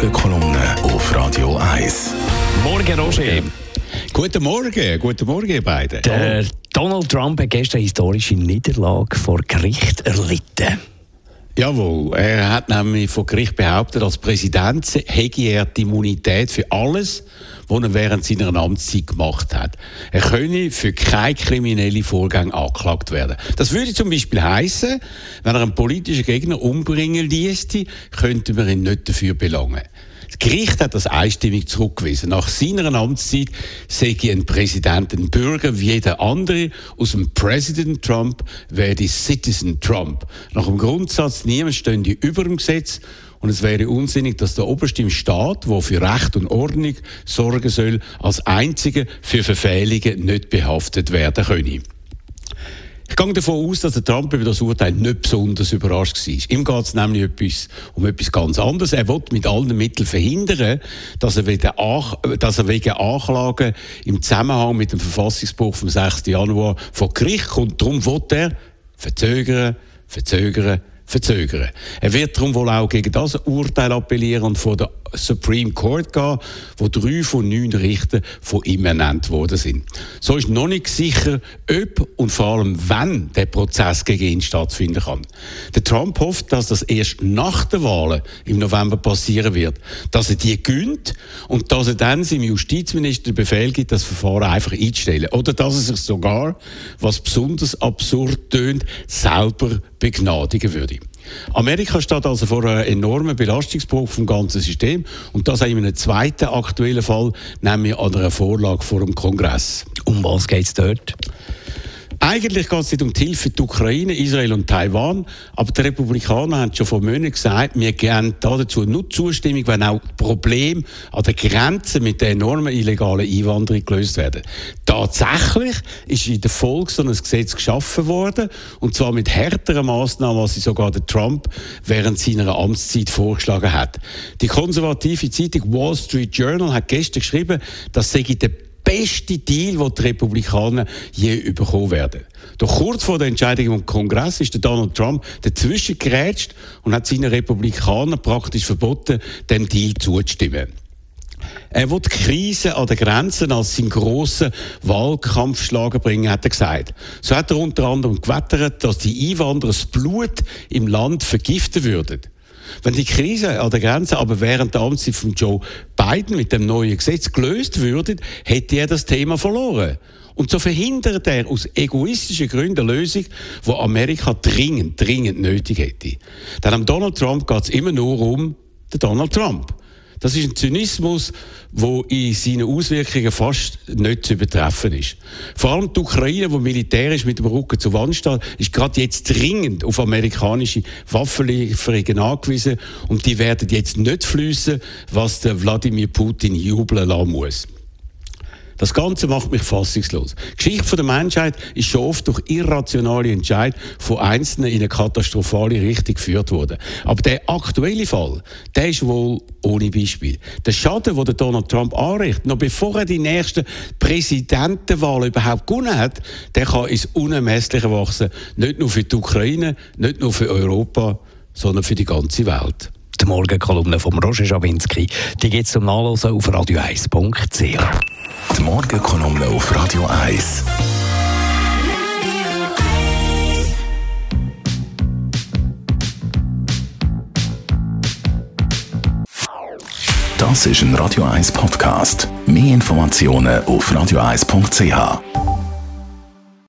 Morgenkolumne auf Radio 1. Morgen, Roger. Guten Morgen, guten Morgen, ihr beiden. Der Donald Trump hat gestern eine historische Niederlage vor Gericht erlitten. Jawohl, er hat nämlich vor Gericht behauptet, als Präsident hätte er die Immunität für alles, was er während seiner Amtszeit gemacht hat. Er könne für keine kriminellen Vorgänge angeklagt werden. Das würde zum Beispiel heißen, wenn er einen politischen Gegner umbringen ließ, könnte man ihn nicht dafür belangen. Das Gericht hat das einstimmig zurückgewiesen. Nach seiner Amtszeit sei ein Präsident ein Bürger wie jeder andere. Aus dem President Trump werde Citizen Trump. Nach dem Grundsatz, niemand stünde über dem Gesetz und es wäre unsinnig, dass der oberste Staat, der für Recht und Ordnung sorgen soll, als einziger für Verfehlungen nicht behaftet werden könne. Ich gehe davon aus, dass der Trump über das Urteil nicht besonders überrascht war. Ihm geht es nämlich etwas, um etwas ganz anderes. Er will mit allen Mitteln verhindern, dass er, wegen, dass er wegen Anklagen im Zusammenhang mit dem Verfassungsbruch vom 6. Januar vor Gericht kommt. Darum will er verzögern, verzögern, verzögern. Er wird darum wohl auch gegen das Urteil appellieren und vor der Supreme Court gehen, wo drei von neun Richter von ihm ernannt worden sind. So ist noch nicht sicher, ob und vor allem wann der Prozess gegen ihn stattfinden kann. Der Trump hofft, dass das erst nach der Wahlen im November passieren wird, dass er die gönnt und dass er dann seinem Justizminister den Befehl gibt, das Verfahren einfach einzustellen. Oder dass er sich sogar, was besonders absurd tönt, selber begnadigen würde. Amerika steht also vor einem enormen Belastungsbruch vom ganzen System und das auch in einem zweiten aktuellen Fall, nämlich an einer Vorlage vor dem Kongress. Um was geht es dort? Eigentlich geht es nicht um die Hilfe die Ukraine, Israel und Taiwan, aber die Republikaner haben schon vor Monaten gesagt, wir geben dazu nur Zustimmung, wenn auch Probleme an der Grenze mit der enormen illegalen Einwanderung gelöst werden. Tatsächlich ist in der Folge so ein Gesetz geschaffen worden, und zwar mit härteren Maßnahmen, als sie sogar der Trump während seiner Amtszeit vorgeschlagen hat. Die konservative Zeitung Wall Street Journal hat gestern geschrieben, dass sei der beste Deal, den die Republikaner je bekommen werden. Doch kurz vor der Entscheidung im Kongress ist Donald Trump dazwischen gerätscht und hat seinen Republikanern praktisch verboten, dem Deal zuzustimmen. Er will die Krise an den Grenzen als seinen grossen Wahlkampfschlager bringen, hat er gesagt. So hat er unter anderem gewettert, dass die Einwanderer das Blut im Land vergiften würden. Wenn die Krise an der Grenze aber während der Amtszeit von Joe Biden mit dem neuen Gesetz gelöst würde, hätte er das Thema verloren. Und so verhindert er aus egoistischen Gründen eine Lösung, die Amerika dringend, dringend nötig hätte. Denn am Donald Trump geht es immer nur um den Donald Trump. Das ist ein Zynismus, der in seinen Auswirkungen fast nicht zu übertreffen ist. Vor allem die Ukraine, die militärisch mit dem Rücken zur Wand steht, ist gerade jetzt dringend auf amerikanische Waffenlieferungen angewiesen und die werden jetzt nicht fließen, was der Wladimir Putin jubeln lassen muss. Das Ganze macht mich fassungslos. Die Geschichte der Menschheit ist schon oft durch irrationale Entscheid von Einzelnen in eine katastrophale Richtung geführt worden. Aber der aktuelle Fall, der ist wohl ohne Beispiel. Der Schaden, den Donald Trump anrichtet, noch bevor er die nächste Präsidentenwahl überhaupt gewonnen hat, der kann ins Unermessliche wachsen. Nicht nur für die Ukraine, nicht nur für Europa, sondern für die ganze Welt. Die Morgenkolumne von Roger Schawinski, die geht zum Nachlesen auf radio1.ch. Die Morgenkolumne auf Radio 1. Das ist ein Radio 1 Podcast. Mehr Informationen auf radio1.ch.